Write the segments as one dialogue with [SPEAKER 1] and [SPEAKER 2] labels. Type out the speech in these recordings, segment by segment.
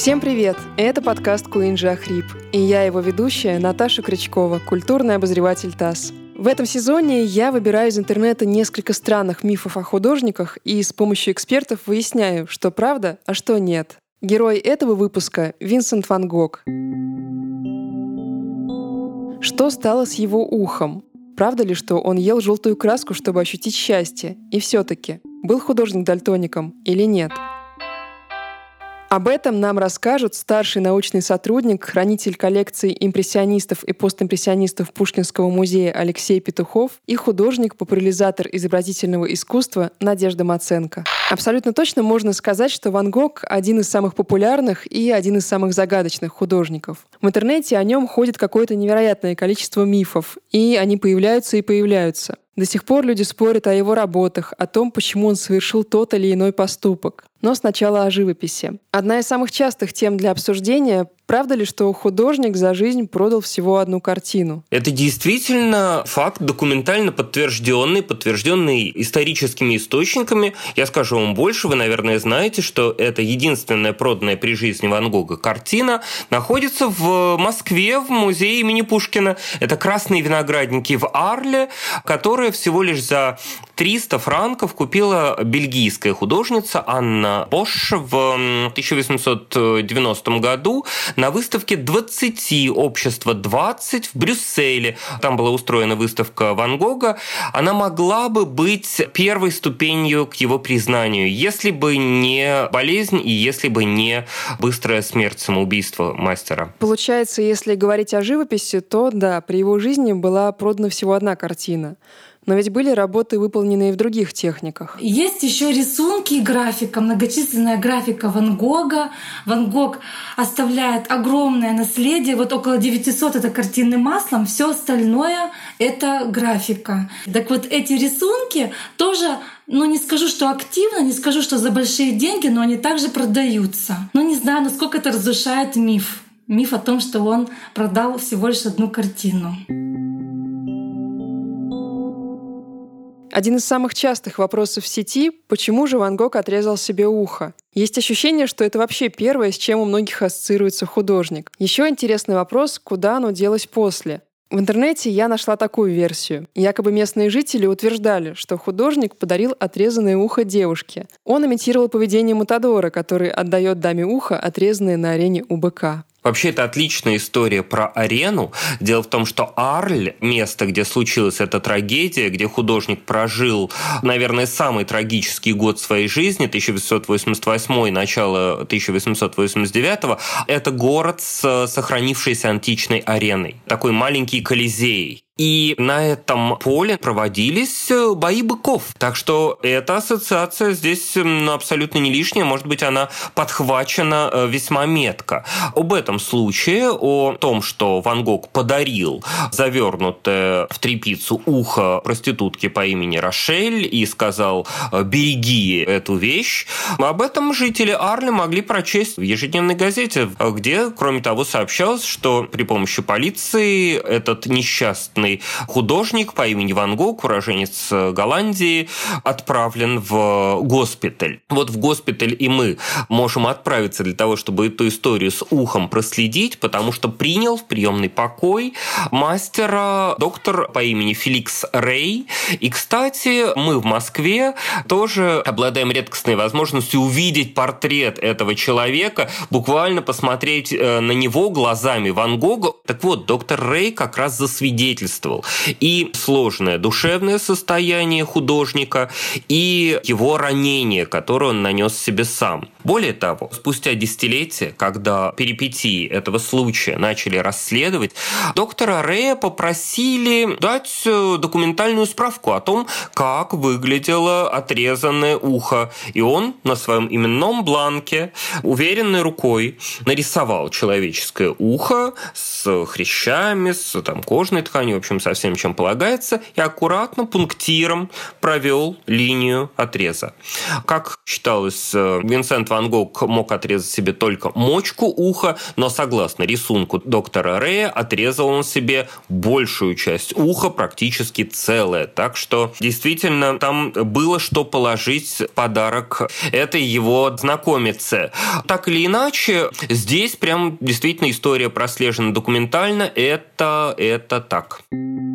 [SPEAKER 1] Всем привет! Это подкаст Куинджи Ахрип, и я его ведущая Наташа Крючкова, культурный обозреватель ТАСС. В этом сезоне я выбираю из интернета несколько странных мифов о художниках и с помощью экспертов выясняю, что правда, а что нет. Герой этого выпуска — Винсент Ван Гог. Что стало с его ухом? Правда ли, что он ел желтую краску, чтобы ощутить счастье? И все-таки, был художник дальтоником или нет? Об этом нам расскажут старший научный сотрудник, хранитель коллекции импрессионистов и постимпрессионистов Пушкинского музея Алексей Петухов и художник-популяризатор изобразительного искусства Надежда Маценко. Абсолютно точно можно сказать, что Ван Гог — один из самых популярных и один из самых загадочных художников. В интернете о нем ходит какое-то невероятное количество мифов, и они появляются и появляются. До сих пор люди спорят о его работах, о том, почему он совершил тот или иной поступок. Но сначала о живописи. Одна из самых частых тем для обсуждения Правда ли, что художник за жизнь продал всего одну картину?
[SPEAKER 2] Это действительно факт, документально подтвержденный, подтвержденный историческими источниками. Я скажу вам больше, вы, наверное, знаете, что это единственная проданная при жизни Ван Гога картина находится в Москве, в музее имени Пушкина. Это «Красные виноградники» в Арле, которая всего лишь за 300 франков купила бельгийская художница Анна Бош в 1890 году на выставке 20 общества 20 в Брюсселе. Там была устроена выставка Ван Гога. Она могла бы быть первой ступенью к его признанию, если бы не болезнь и если бы не быстрая смерть самоубийства мастера.
[SPEAKER 1] Получается, если говорить о живописи, то да, при его жизни была продана всего одна картина. Но ведь были работы, выполненные в других техниках.
[SPEAKER 3] Есть еще рисунки и графика, многочисленная графика Ван Гога. Ван Гог оставляет огромное наследие, вот около 900 это картины маслом, все остальное это графика. Так вот эти рисунки тоже ну, не скажу, что активно, не скажу, что за большие деньги, но они также продаются. Ну, не знаю, насколько это разрушает миф. Миф о том, что он продал всего лишь одну картину.
[SPEAKER 1] Один из самых частых вопросов в сети — почему же Ван Гог отрезал себе ухо? Есть ощущение, что это вообще первое, с чем у многих ассоциируется художник. Еще интересный вопрос, куда оно делось после. В интернете я нашла такую версию. Якобы местные жители утверждали, что художник подарил отрезанное ухо девушке. Он имитировал поведение Матадора, который отдает даме ухо, отрезанное на арене у быка.
[SPEAKER 2] Вообще, это отличная история про арену. Дело в том, что Арль, место, где случилась эта трагедия, где художник прожил, наверное, самый трагический год своей жизни, 1888 начало 1889, это город с сохранившейся античной ареной. Такой маленький колизей. И на этом поле проводились э, бои быков. Так что эта ассоциация здесь абсолютно не лишняя. Может быть, она подхвачена э, весьма метко. Об этом случае, о том, что Ван Гог подарил завернутое в трепицу ухо проститутке по имени Рошель и сказал «Э, «береги эту вещь», об этом жители Арли могли прочесть в ежедневной газете, где, кроме того, сообщалось, что при помощи полиции этот несчастный известный художник по имени Ван Гог, уроженец Голландии, отправлен в госпиталь. Вот в госпиталь и мы можем отправиться для того, чтобы эту историю с ухом проследить, потому что принял в приемный покой мастера доктор по имени Феликс Рей. И, кстати, мы в Москве тоже обладаем редкостной возможностью увидеть портрет этого человека, буквально посмотреть э, на него глазами Ван Гога. Так вот, доктор Рей как раз засвидетельствовал свидетельствовал. И сложное душевное состояние художника, и его ранение, которое он нанес себе сам. Более того, спустя десятилетия, когда перипетии этого случая начали расследовать, доктора Рея попросили дать э, документальную справку о том, как выглядело отрезанное ухо. И он на своем именном бланке уверенной рукой нарисовал человеческое ухо с хрящами, с там, кожной тканью, общем, со всем, чем полагается, и аккуратно пунктиром провел линию отреза. Как считалось, э, Винсент Ван Гог мог отрезать себе только мочку уха, но согласно рисунку доктора Рея, отрезал он себе большую часть уха, практически целое. Так что действительно там было что положить подарок этой его знакомице. Так или иначе, здесь прям действительно история прослежена документально. Это, это так. Thank you.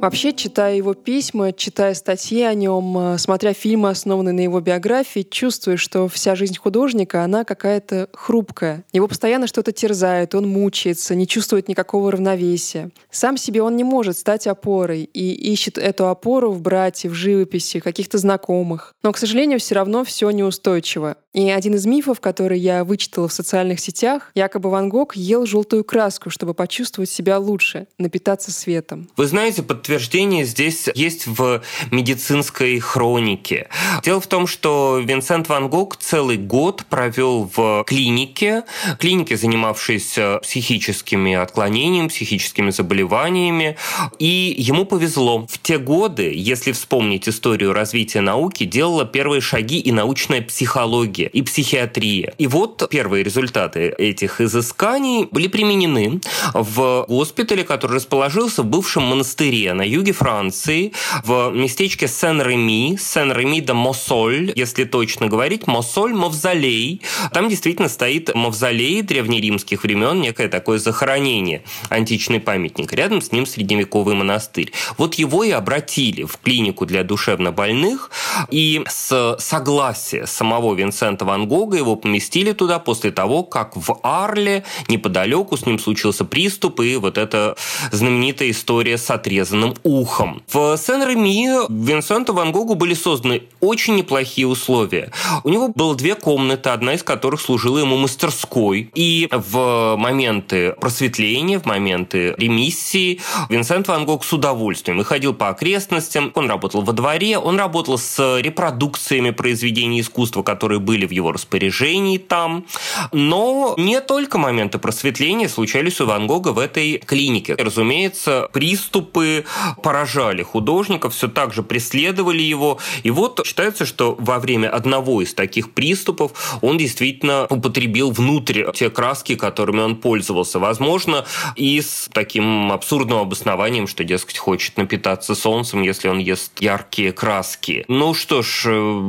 [SPEAKER 1] Вообще, читая его письма, читая статьи о нем, э, смотря фильмы, основанные на его биографии, чувствуешь, что вся жизнь художника, она какая-то хрупкая. Его постоянно что-то терзает, он мучается, не чувствует никакого равновесия. Сам себе он не может стать опорой и ищет эту опору в брате, в живописи, каких-то знакомых. Но, к сожалению, все равно все неустойчиво. И один из мифов, который я вычитала в социальных сетях, якобы Ван Гог ел желтую краску, чтобы почувствовать себя лучше, напитаться светом.
[SPEAKER 2] Вы знаете, под подтверждение здесь есть в медицинской хронике. Дело в том, что Винсент Ван Гог целый год провел в клинике, клинике, занимавшейся психическими отклонениями, психическими заболеваниями, и ему повезло. В те годы, если вспомнить историю развития науки, делала первые шаги и научная психология, и психиатрия. И вот первые результаты этих изысканий были применены в госпитале, который расположился в бывшем монастыре на юге Франции, в местечке Сен-Реми, Сен-Реми де Мосоль, если точно говорить, Мосоль, Мавзолей. Там действительно стоит мавзолей древнеримских времен, некое такое захоронение, античный памятник. Рядом с ним средневековый монастырь. Вот его и обратили в клинику для душевнобольных, и с согласия самого Винсента Ван Гога его поместили туда после того, как в Арле неподалеку с ним случился приступ, и вот эта знаменитая история с отрезанным правым ухом. В Сен-Реми Винсенту Ван Гогу были созданы очень неплохие условия. У него было две комнаты, одна из которых служила ему мастерской. И в моменты просветления, в моменты ремиссии Винсент Ван Гог с удовольствием выходил по окрестностям, он работал во дворе, он работал с репродукциями произведений искусства, которые были в его распоряжении там. Но не только моменты просветления случались у Ван Гога в этой клинике. Разумеется, приступы поражали художников, все так же преследовали его. И вот считается, что во время одного из таких приступов он действительно употребил внутрь те краски, которыми он пользовался. Возможно, и с таким абсурдным обоснованием, что, дескать, хочет напитаться солнцем, если он ест яркие краски. Ну что ж,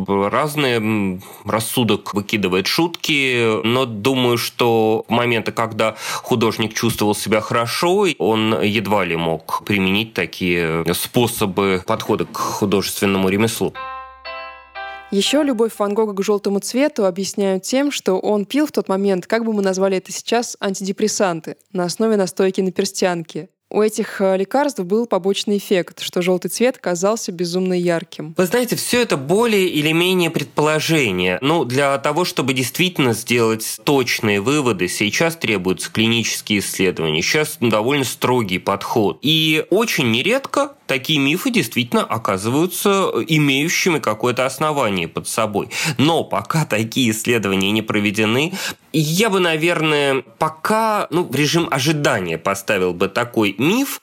[SPEAKER 2] разные рассудок выкидывает шутки, но думаю, что в моменты, когда художник чувствовал себя хорошо, он едва ли мог применить такие такие способы подхода к художественному ремеслу.
[SPEAKER 1] Еще любовь Ван Гога к желтому цвету объясняют тем, что он пил в тот момент, как бы мы назвали это сейчас, антидепрессанты на основе настойки на перстянке. У этих э, лекарств был побочный эффект, что желтый цвет казался безумно ярким.
[SPEAKER 2] Вы знаете, все это более или менее предположение. Ну, для того, чтобы действительно сделать точные выводы, сейчас требуются клинические исследования. Сейчас довольно строгий подход. И очень нередко такие мифы действительно оказываются имеющими какое-то основание под собой. Но пока такие исследования не проведены, я бы, наверное, пока ну, в режим ожидания поставил бы такой миф.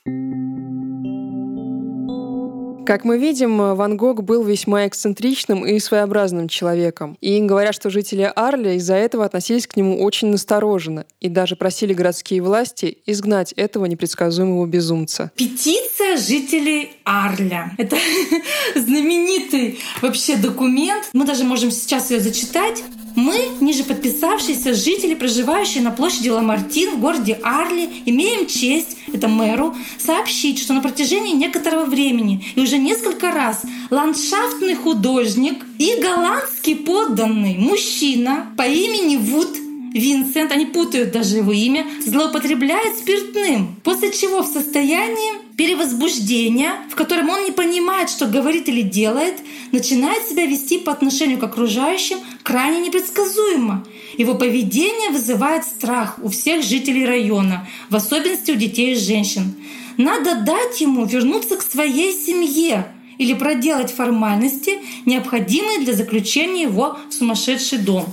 [SPEAKER 1] Как мы видим, Ван Гог был весьма эксцентричным и своеобразным человеком. И говорят, что жители Арля из-за этого относились к нему очень настороженно и даже просили городские власти изгнать этого непредсказуемого безумца.
[SPEAKER 3] Петиция жителей Арля. Это знаменитый вообще документ. Мы даже можем сейчас ее зачитать. Мы, ниже подписавшиеся жители, проживающие на площади Ламартин в городе Арли, имеем честь, это мэру, сообщить, что на протяжении некоторого времени и уже несколько раз ландшафтный художник и голландский подданный мужчина по имени Вуд Винсент, они путают даже его имя, злоупотребляет спиртным, после чего в состоянии перевозбуждения, в котором он не понимает, что говорит или делает, начинает себя вести по отношению к окружающим крайне непредсказуемо. Его поведение вызывает страх у всех жителей района, в особенности у детей и женщин. Надо дать ему вернуться к своей семье или проделать формальности, необходимые для заключения его в сумасшедший дом.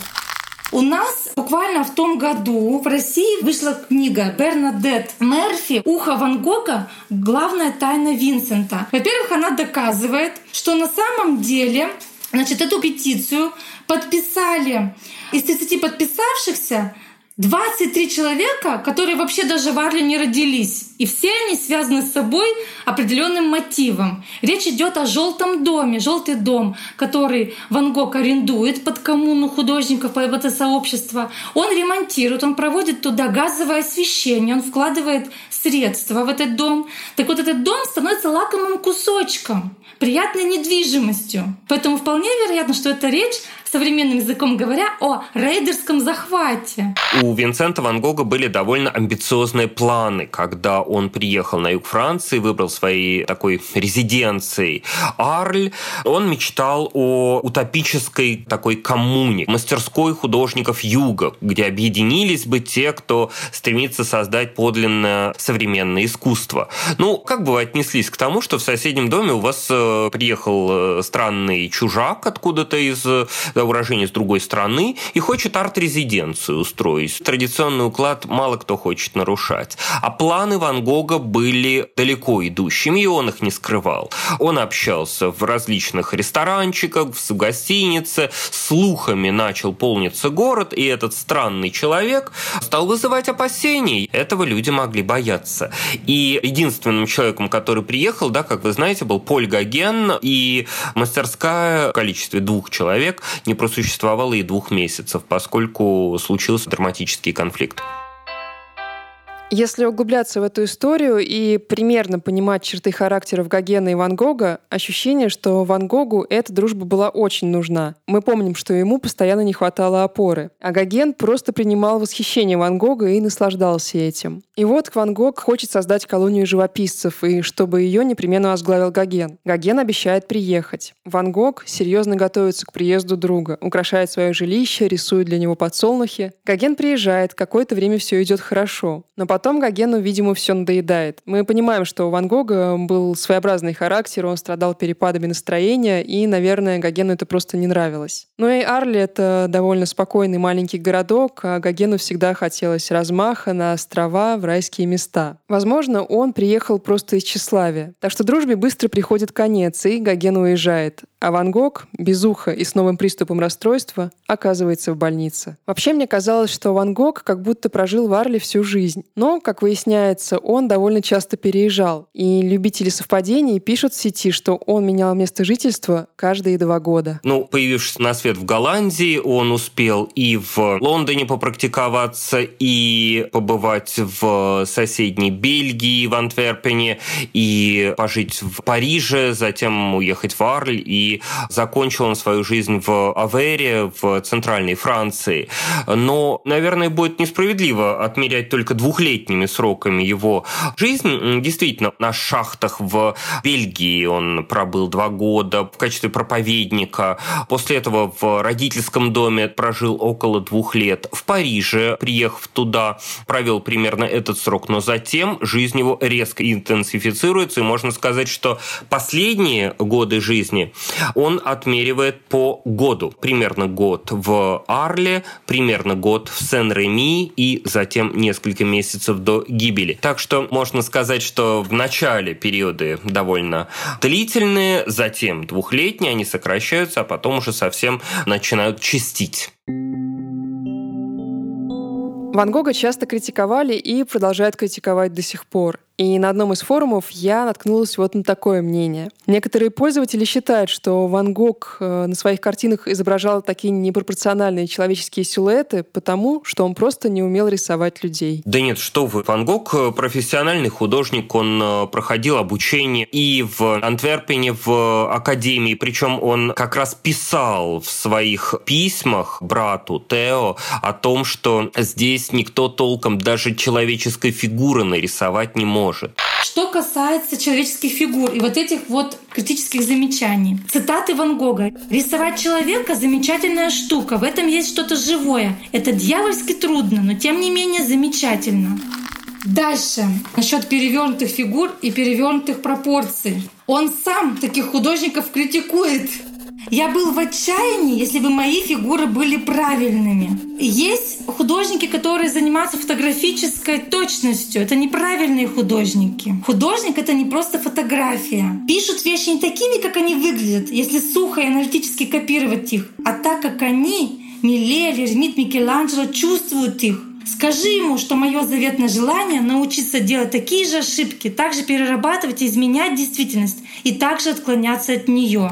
[SPEAKER 3] У нас буквально в том году в России вышла книга Бернадет Мерфи «Ухо Ван Гога. Главная тайна Винсента». Во-первых, она доказывает, что на самом деле Значит, эту петицию подписали из 30 подписавшихся 23 человека, которые вообще даже в Арле не родились. И все они связаны с собой определенным мотивом. Речь идет о желтом доме, желтый дом, который Ван Гог арендует под коммуну художников, сообщество. Он ремонтирует, он проводит туда газовое освещение, он вкладывает средства в этот дом. Так вот этот дом становится лакомым кусочком, приятной недвижимостью. Поэтому вполне вероятно, что это речь современным языком говоря, о рейдерском захвате.
[SPEAKER 2] У Винсента Ван Гога были довольно амбициозные планы, когда он приехал на юг Франции, выбрал своей такой резиденцией Арль. Он мечтал о утопической такой коммуне, мастерской художников юга, где объединились бы те, кто стремится создать подлинное современное искусство. Ну, как бы вы отнеслись к тому, что в соседнем доме у вас э, приехал э, странный чужак откуда-то из э, уроженец другой страны и хочет арт-резиденцию устроить. Традиционный уклад мало кто хочет нарушать. А планы Ван Гога были далеко идущими, и он их не скрывал. Он общался в различных ресторанчиках, в гостинице, слухами начал полниться город, и этот странный человек стал вызывать опасений. Этого люди могли бояться. И единственным человеком, который приехал, да, как вы знаете, был Поль Гоген, и мастерская в количестве двух человек не просуществовало и двух месяцев, поскольку случился драматический конфликт.
[SPEAKER 1] Если углубляться в эту историю и примерно понимать черты характеров Гогена и Ван Гога, ощущение, что Ван Гогу эта дружба была очень нужна. Мы помним, что ему постоянно не хватало опоры. А Гоген просто принимал восхищение Ван Гога и наслаждался этим. И вот Ван Гог хочет создать колонию живописцев, и чтобы ее непременно возглавил Гоген. Гоген обещает приехать. Ван Гог серьезно готовится к приезду друга, украшает свое жилище, рисует для него подсолнухи. Гоген приезжает, какое-то время все идет хорошо. Но потом потом Гогену, видимо, все надоедает. Мы понимаем, что у Ван Гога был своеобразный характер, он страдал перепадами настроения, и, наверное, Гогену это просто не нравилось. Ну и Арли — это довольно спокойный маленький городок, а Гогену всегда хотелось размаха на острова, в райские места. Возможно, он приехал просто из тщеславия. Так что дружбе быстро приходит конец, и Гоген уезжает. А Ван Гог, без уха и с новым приступом расстройства, оказывается в больнице. Вообще мне казалось, что Ван Гог как будто прожил в Арле всю жизнь. Но, как выясняется, он довольно часто переезжал. И любители совпадений пишут в сети, что он менял место жительства каждые два года.
[SPEAKER 2] Ну, появившись на свет в Голландии, он успел и в Лондоне попрактиковаться, и побывать в соседней Бельгии, в Антверпене, и пожить в Париже, затем уехать в Арль и закончил он свою жизнь в Авере, в центральной Франции. Но, наверное, будет несправедливо отмерять только двухлетними сроками его жизнь. Действительно, на шахтах в Бельгии он пробыл два года в качестве проповедника. После этого в родительском доме прожил около двух лет. В Париже, приехав туда, провел примерно этот срок, но затем жизнь его резко интенсифицируется, и можно сказать, что последние годы жизни он отмеривает по году. Примерно год в Арле, примерно год в Сен-Реми и затем несколько месяцев до гибели. Так что можно сказать, что в начале периоды довольно длительные, затем двухлетние, они сокращаются, а потом уже совсем начинают чистить.
[SPEAKER 1] Ван Гога часто критиковали и продолжают критиковать до сих пор. И на одном из форумов я наткнулась вот на такое мнение. Некоторые пользователи считают, что Ван Гог э, на своих картинах изображал такие непропорциональные человеческие силуэты, потому что он просто не умел рисовать людей.
[SPEAKER 2] Да нет, что вы. Ван Гог э, профессиональный художник, он э, проходил обучение и в Антверпене, в академии, причем он как раз писал в своих письмах брату Тео о том, что здесь никто толком даже человеческой фигуры нарисовать не может.
[SPEAKER 3] Что касается человеческих фигур и вот этих вот критических замечаний. Цитаты Ван Гога. «Рисовать человека — замечательная штука, в этом есть что-то живое. Это дьявольски трудно, но тем не менее замечательно». Дальше. Насчет перевернутых фигур и перевернутых пропорций. Он сам таких художников критикует. Я был в отчаянии, если бы мои фигуры были правильными. Есть художники, которые занимаются фотографической точностью. Это неправильные художники. Художник — это не просто фотография. Пишут вещи не такими, как они выглядят, если сухо и аналитически копировать их, а так, как они, Милели, Ремит, Микеланджело, чувствуют их. Скажи ему, что мое заветное желание научиться делать такие же ошибки, также перерабатывать и изменять действительность, и также отклоняться от нее.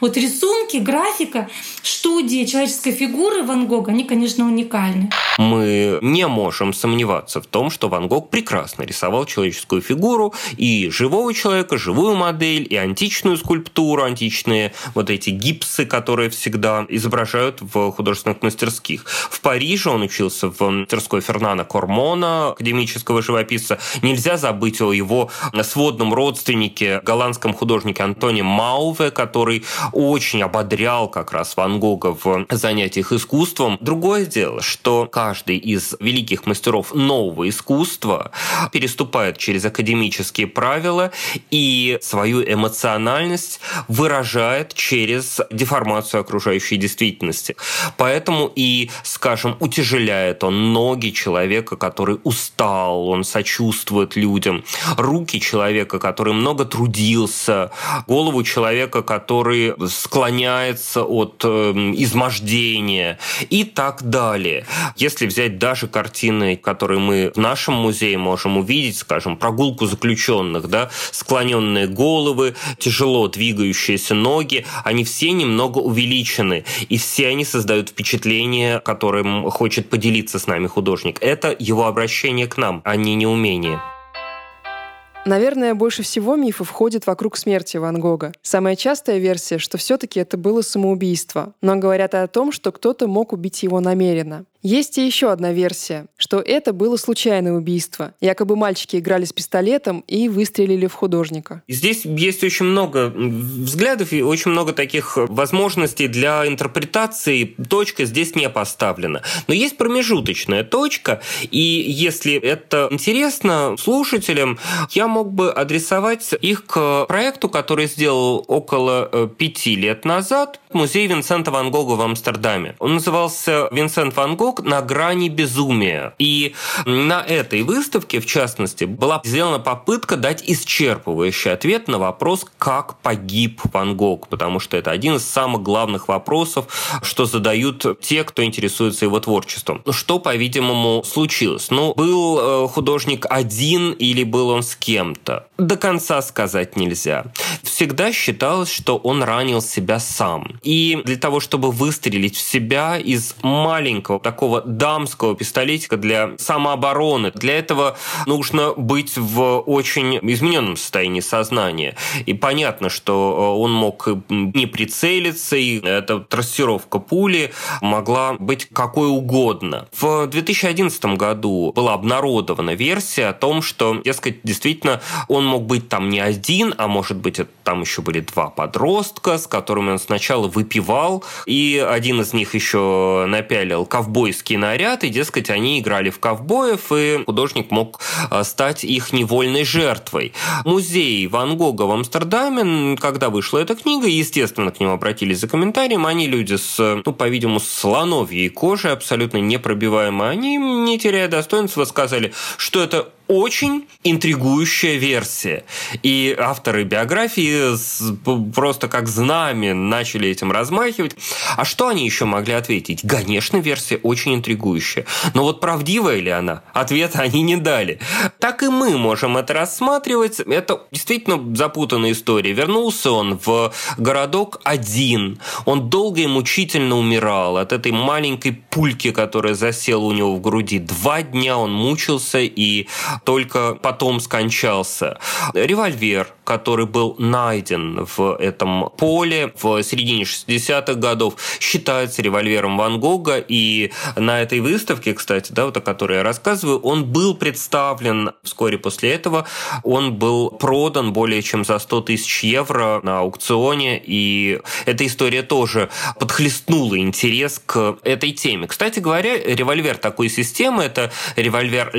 [SPEAKER 3] Вот рисунки, графика, студии человеческой фигуры Ван Гога, они, конечно, уникальны.
[SPEAKER 2] Мы не можем сомневаться в том, что Ван Гог прекрасно рисовал человеческую фигуру и живого человека, живую модель, и античную скульптуру, античные вот эти гипсы, которые всегда изображают в художественных мастерских. В Париже он учился в мастерской Фернана Кормона, академического живописца. Нельзя забыть о его сводном родственнике, голландском художнике Антоне Мауве, который очень ободрял как раз Ван Гога в занятиях искусством. Другое дело, что каждый из великих мастеров нового искусства переступает через академические правила и свою эмоциональность выражает через деформацию окружающей действительности. Поэтому и, скажем, утяжеляет он ноги человека, который устал, он сочувствует людям, руки человека, который много трудился, голову человека, который склоняется от эм, измождения и так далее. Если взять даже картины, которые мы в нашем музее можем увидеть, скажем, прогулку заключенных, да, склоненные головы, тяжело двигающиеся ноги, они все немного увеличены, и все они создают впечатление, которым хочет поделиться с нами художник. Это его обращение к нам, а не неумение.
[SPEAKER 1] Наверное, больше всего мифов ходит вокруг смерти Ван Гога. Самая частая версия, что все-таки это было самоубийство. Но говорят о том, что кто-то мог убить его намеренно. Есть и еще одна версия, что это было случайное убийство. Якобы мальчики играли с пистолетом и выстрелили в художника.
[SPEAKER 2] Здесь есть очень много взглядов и очень много таких возможностей для интерпретации. Точка здесь не поставлена. Но есть промежуточная точка, и если это интересно слушателям, я мог бы адресовать их к проекту, который сделал около э, пяти лет назад музей Винсента Ван Гога в Амстердаме. Он назывался «Винсент Ван Гог на грани безумия». И на этой выставке, в частности, была сделана попытка дать исчерпывающий ответ на вопрос, как погиб Ван Гог, потому что это один из самых главных вопросов, что задают те, кто интересуется его творчеством. Что, по-видимому, случилось? Ну, был э, художник один или был он с кем-то? До конца сказать нельзя. Всегда считалось, что он ранил себя сам. И для того, чтобы выстрелить в себя из маленького такого дамского пистолетика для самообороны, для этого нужно быть в очень измененном состоянии сознания. И понятно, что э, он мог не прицелиться, и эта трассировка пули могла быть какой угодно. В 2011 году была обнародована версия о том, что, дескать, действительно он мог быть там не один, а может быть там еще были два подростка, с которыми он сначала выпивал, и один из них еще напялил ковбойский наряд, и, дескать, они играли в ковбоев, и художник мог а, стать их невольной жертвой. Музей Ван Гога в Амстердаме, когда вышла эта книга, естественно, к нему обратились за комментарием, они люди с, ну, по-видимому, слоновьей кожей, абсолютно непробиваемые, они, не теряя достоинства, сказали, что это очень интригующая версия. И авторы биографии просто как знамя начали этим размахивать. А что они еще могли ответить? Конечно, версия очень интригующая. Но вот правдивая ли она? Ответа они не дали. Так и мы можем это рассматривать. Это действительно запутанная история. Вернулся он в городок один. Он долго и мучительно умирал от этой маленькой пульки, которая засела у него в груди. Два дня он мучился и только потом скончался. Револьвер, который был найден в этом поле в середине 60-х годов, считается револьвером Ван Гога, и на этой выставке, кстати, да, вот о которой я рассказываю, он был представлен вскоре после этого, он был продан более чем за 100 тысяч евро на аукционе, и эта история тоже подхлестнула интерес к этой теме. Кстати говоря, револьвер такой системы – это револьвер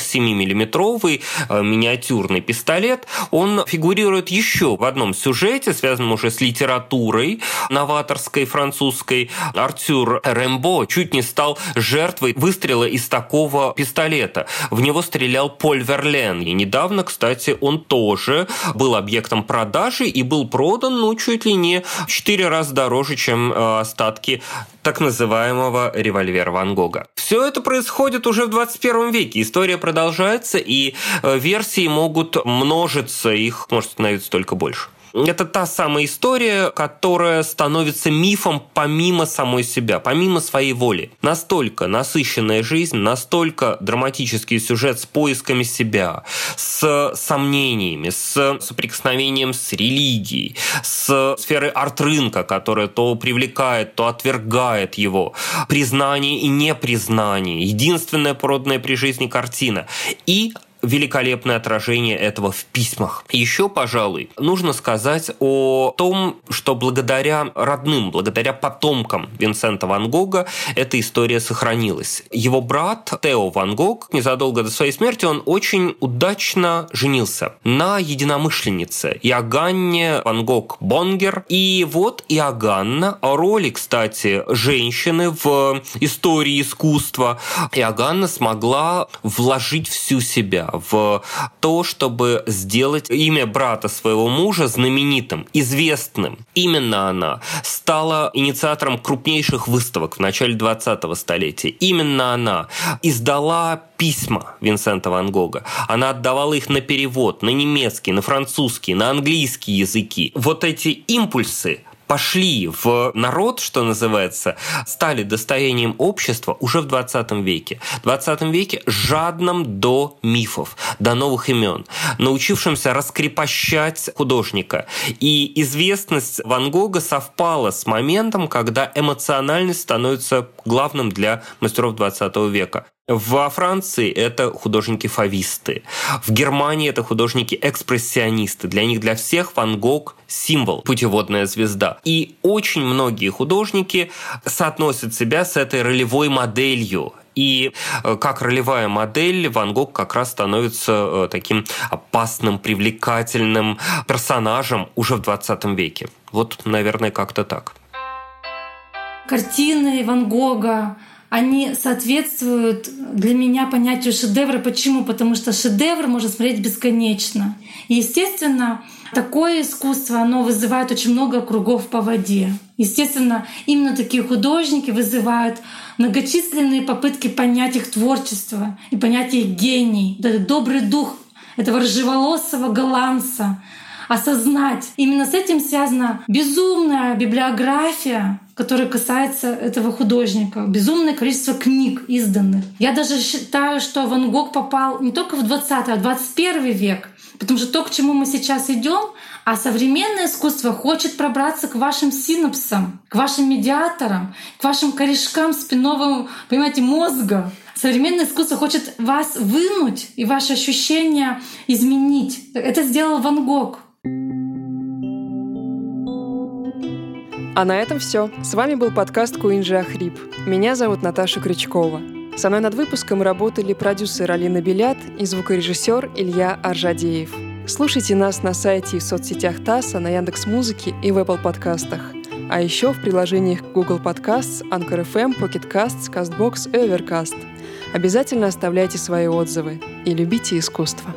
[SPEAKER 2] 7 миллиметровый э, миниатюрный пистолет, он он фигурирует еще в одном сюжете, связанном уже с литературой новаторской французской. Артюр Рембо чуть не стал жертвой выстрела из такого пистолета. В него стрелял Поль Верлен. И недавно, кстати, он тоже был объектом продажи и был продан, ну, чуть ли не в 4 раза дороже, чем э, остатки так называемого револьвера Ван Гога. Все это происходит уже в 21 веке. История продолжается, и э, версии могут множиться, их может становиться только больше. Это та самая история, которая становится мифом помимо самой себя, помимо своей воли. Настолько насыщенная жизнь, настолько драматический сюжет с поисками себя, с сомнениями, с соприкосновением с религией, с сферой арт-рынка, которая то привлекает, то отвергает его, признание и непризнание, единственная проданная при жизни картина. И великолепное отражение этого в письмах. Еще, пожалуй, нужно сказать о том, что благодаря родным, благодаря потомкам Винсента Ван Гога эта история сохранилась. Его брат Тео Ван Гог незадолго до своей смерти он очень удачно женился на единомышленнице Иоганне Ван Гог Бонгер. И вот Иоганна, о роли, кстати, женщины в истории искусства, Иоганна смогла вложить всю себя, в то, чтобы сделать имя брата своего мужа знаменитым, известным. Именно она стала инициатором крупнейших выставок в начале 20-го столетия. Именно она издала письма Винсента Ван Гога. Она отдавала их на перевод, на немецкий, на французский, на английский языки. Вот эти импульсы пошли в народ, что называется, стали достоянием общества уже в 20 веке. В 20 веке жадным до мифов, до новых имен, научившимся раскрепощать художника. И известность Ван Гога совпала с моментом, когда эмоциональность становится главным для мастеров 20 века. Во Франции это художники-фависты. В Германии это художники-экспрессионисты. Для них, для всех Ван Гог – символ, путеводная звезда. И очень многие художники соотносят себя с этой ролевой моделью. И э, как ролевая модель Ван Гог как раз становится э, таким опасным, привлекательным персонажем уже в 20 веке. Вот, наверное, как-то так.
[SPEAKER 3] Картины Ван Гога, они соответствуют для меня понятию шедевра. Почему? Потому что шедевр можно смотреть бесконечно. И, естественно, такое искусство, оно вызывает очень много кругов по воде. Естественно, именно такие художники вызывают многочисленные попытки понять их творчество и понять их гений, добрый дух этого рыжеволосого голландца, осознать. Именно с этим связана безумная библиография, которая касается этого художника. Безумное количество книг изданных. Я даже считаю, что Ван Гог попал не только в 20 а в 21 век. Потому что то, к чему мы сейчас идем, а современное искусство хочет пробраться к вашим синапсам, к вашим медиаторам, к вашим корешкам спинного, понимаете, мозга. Современное искусство хочет вас вынуть и ваши ощущения изменить. Это сделал Ван Гог.
[SPEAKER 1] А на этом все. С вами был подкаст Куинджи Ахрип. Меня зовут Наташа Крючкова. Со мной над выпуском работали продюсер Алина Белят и звукорежиссер Илья Аржадеев. Слушайте нас на сайте и в соцсетях ТАССа, на Яндекс Музыке и в Apple подкастах. А еще в приложениях Google Podcasts, Anchor FM, Pocket Casts, CastBox и Overcast. Обязательно оставляйте свои отзывы и любите искусство.